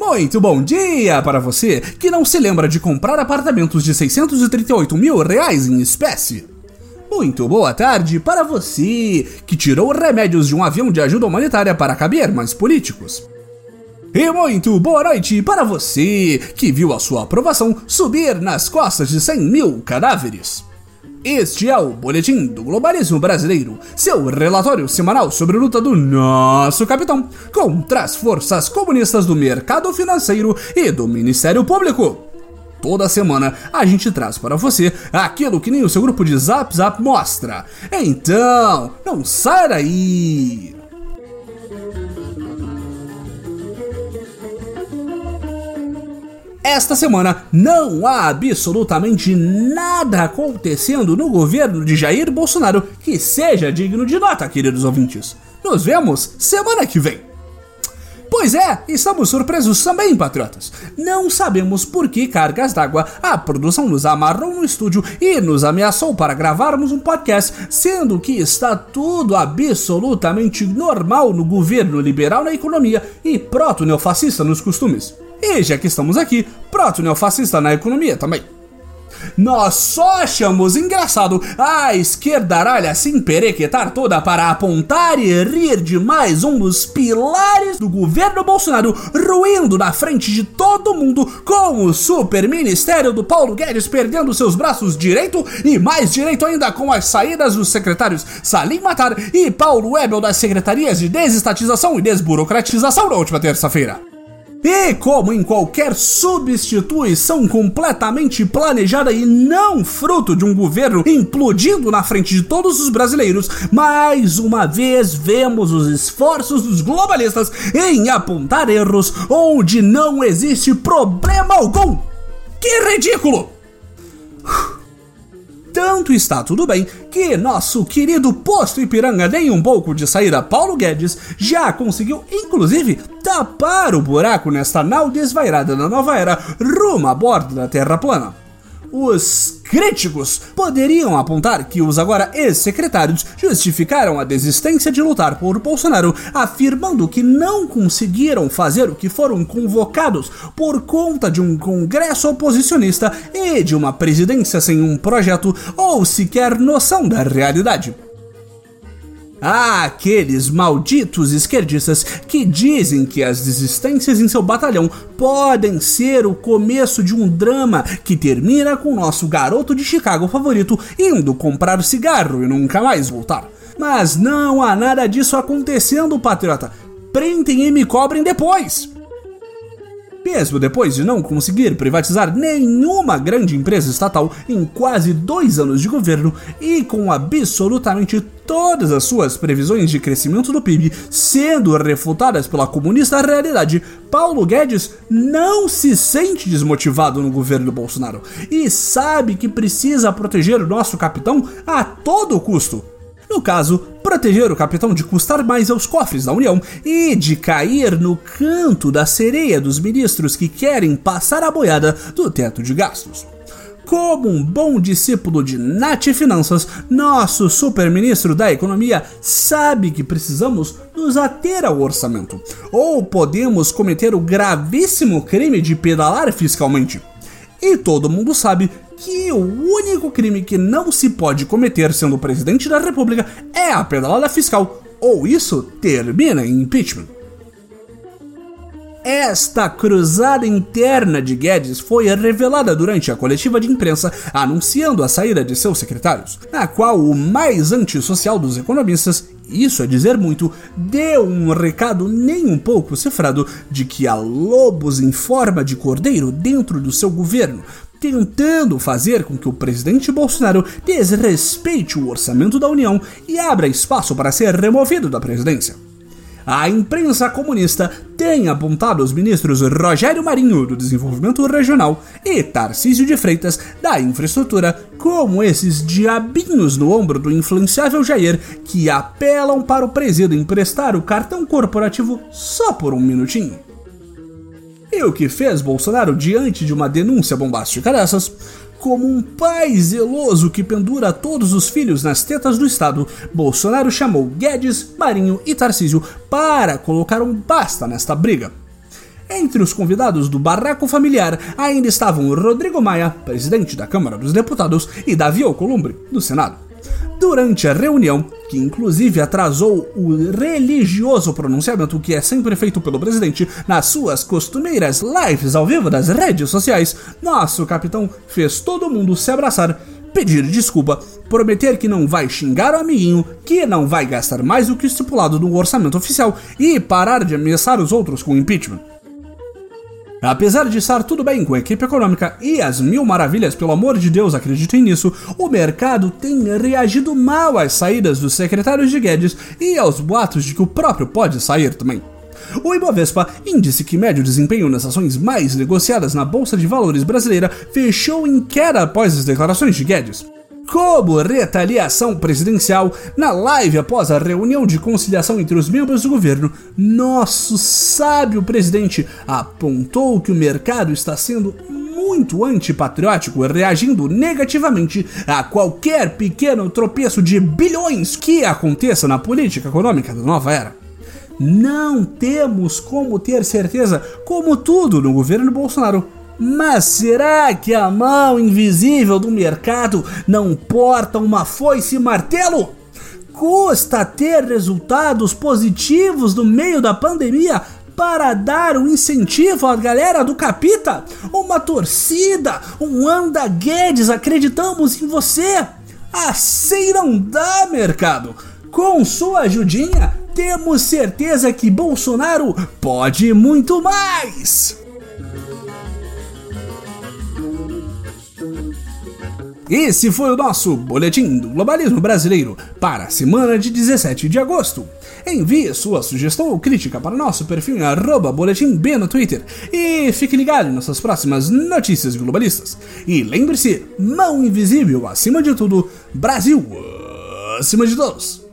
Muito bom dia para você que não se lembra de comprar apartamentos de 638 mil reais em espécie. Muito boa tarde para você que tirou remédios de um avião de ajuda humanitária para caber mais políticos. E muito boa noite para você que viu a sua aprovação subir nas costas de 100 mil cadáveres. Este é o Boletim do Globalismo Brasileiro, seu relatório semanal sobre a luta do nosso capitão contra as forças comunistas do mercado financeiro e do Ministério Público. Toda semana a gente traz para você aquilo que nem o seu grupo de Zap Zap mostra. Então, não sai daí! Esta semana não há absolutamente nada acontecendo no governo de Jair Bolsonaro que seja digno de nota, queridos ouvintes. Nos vemos semana que vem. Pois é, estamos surpresos também, patriotas. Não sabemos por que cargas d'água a produção nos amarrou no estúdio e nos ameaçou para gravarmos um podcast, sendo que está tudo absolutamente normal no governo liberal na economia e proto-neofascista nos costumes. E já que estamos aqui, proto-neofascista na economia também. Nós só achamos engraçado a esquerda aralha se emperequetar toda para apontar e rir de mais um dos pilares do governo Bolsonaro ruindo na frente de todo mundo com o super ministério do Paulo Guedes perdendo seus braços direito e mais direito ainda com as saídas dos secretários Salim Matar e Paulo Webel das secretarias de desestatização e desburocratização na última terça-feira. E como em qualquer substituição completamente planejada e não fruto de um governo implodindo na frente de todos os brasileiros, mais uma vez vemos os esforços dos globalistas em apontar erros onde não existe problema algum. Que ridículo! Tanto está tudo bem que nosso querido posto Ipiranga nem um pouco de saída Paulo Guedes já conseguiu, inclusive, tapar o buraco nesta nau desvairada da nova era rumo a bordo da Terra plana. Os críticos poderiam apontar que os agora ex-secretários justificaram a desistência de lutar por Bolsonaro, afirmando que não conseguiram fazer o que foram convocados por conta de um congresso oposicionista e de uma presidência sem um projeto ou sequer noção da realidade. Ah, aqueles malditos esquerdistas que dizem que as desistências em seu batalhão podem ser o começo de um drama que termina com nosso garoto de Chicago favorito indo comprar cigarro e nunca mais voltar. Mas não há nada disso acontecendo, patriota. Printem e me cobrem depois. Mesmo depois de não conseguir privatizar nenhuma grande empresa estatal em quase dois anos de governo e com absolutamente todas as suas previsões de crescimento do PIB sendo refutadas pela comunista realidade, Paulo Guedes não se sente desmotivado no governo Bolsonaro e sabe que precisa proteger o nosso capitão a todo custo. No caso, proteger o capitão de custar mais aos cofres da União e de cair no canto da sereia dos ministros que querem passar a boiada do teto de gastos. Como um bom discípulo de Nath Finanças, nosso super-ministro da Economia sabe que precisamos nos ater ao orçamento, ou podemos cometer o gravíssimo crime de pedalar fiscalmente. E todo mundo sabe que o único crime que não se pode cometer sendo presidente da República é a pedalada fiscal, ou isso termina em impeachment. Esta cruzada interna de Guedes foi revelada durante a coletiva de imprensa anunciando a saída de seus secretários, na qual o mais antissocial dos economistas, isso é dizer muito, deu um recado nem um pouco cifrado de que há lobos em forma de cordeiro dentro do seu governo, tentando fazer com que o presidente Bolsonaro desrespeite o orçamento da União e abra espaço para ser removido da presidência. A imprensa comunista tem apontado os ministros Rogério Marinho, do Desenvolvimento Regional, e Tarcísio de Freitas, da Infraestrutura, como esses diabinhos no ombro do influenciável Jair que apelam para o presídio emprestar o cartão corporativo só por um minutinho. E o que fez Bolsonaro diante de uma denúncia bombástica dessas? Como um pai zeloso que pendura todos os filhos nas tetas do Estado, Bolsonaro chamou Guedes, Marinho e Tarcísio para colocar um basta nesta briga. Entre os convidados do barraco familiar ainda estavam Rodrigo Maia, presidente da Câmara dos Deputados, e Davi Alcolumbre, do Senado. Durante a reunião, que inclusive atrasou o religioso pronunciamento que é sempre feito pelo presidente nas suas costumeiras lives ao vivo das redes sociais, nosso capitão fez todo mundo se abraçar, pedir desculpa, prometer que não vai xingar o amiguinho, que não vai gastar mais do que estipulado no orçamento oficial e parar de ameaçar os outros com impeachment. Apesar de estar tudo bem com a equipe econômica e as mil maravilhas, pelo amor de Deus, acreditem nisso, o mercado tem reagido mal às saídas dos secretários de Guedes e aos boatos de que o próprio pode sair também. O Ibovespa, índice que mede o desempenho nas ações mais negociadas na Bolsa de Valores brasileira, fechou em queda após as declarações de Guedes como retaliação presidencial, na live após a reunião de conciliação entre os membros do governo, nosso sábio presidente apontou que o mercado está sendo muito antipatriótico, reagindo negativamente a qualquer pequeno tropeço de bilhões que aconteça na política econômica da nova era. Não temos como ter certeza, como tudo no governo Bolsonaro, mas será que a mão invisível do mercado não porta uma foice e martelo? Custa ter resultados positivos no meio da pandemia para dar um incentivo à galera do Capita? Uma torcida, um anda Guedes, acreditamos em você! Assim não dá, mercado! Com sua ajudinha, temos certeza que Bolsonaro pode muito mais! Esse foi o nosso Boletim do Globalismo Brasileiro para a semana de 17 de agosto. Envie sua sugestão ou crítica para o nosso perfil em boletimb no Twitter e fique ligado nas nossas próximas notícias globalistas. E lembre-se, mão invisível acima de tudo, Brasil acima de todos.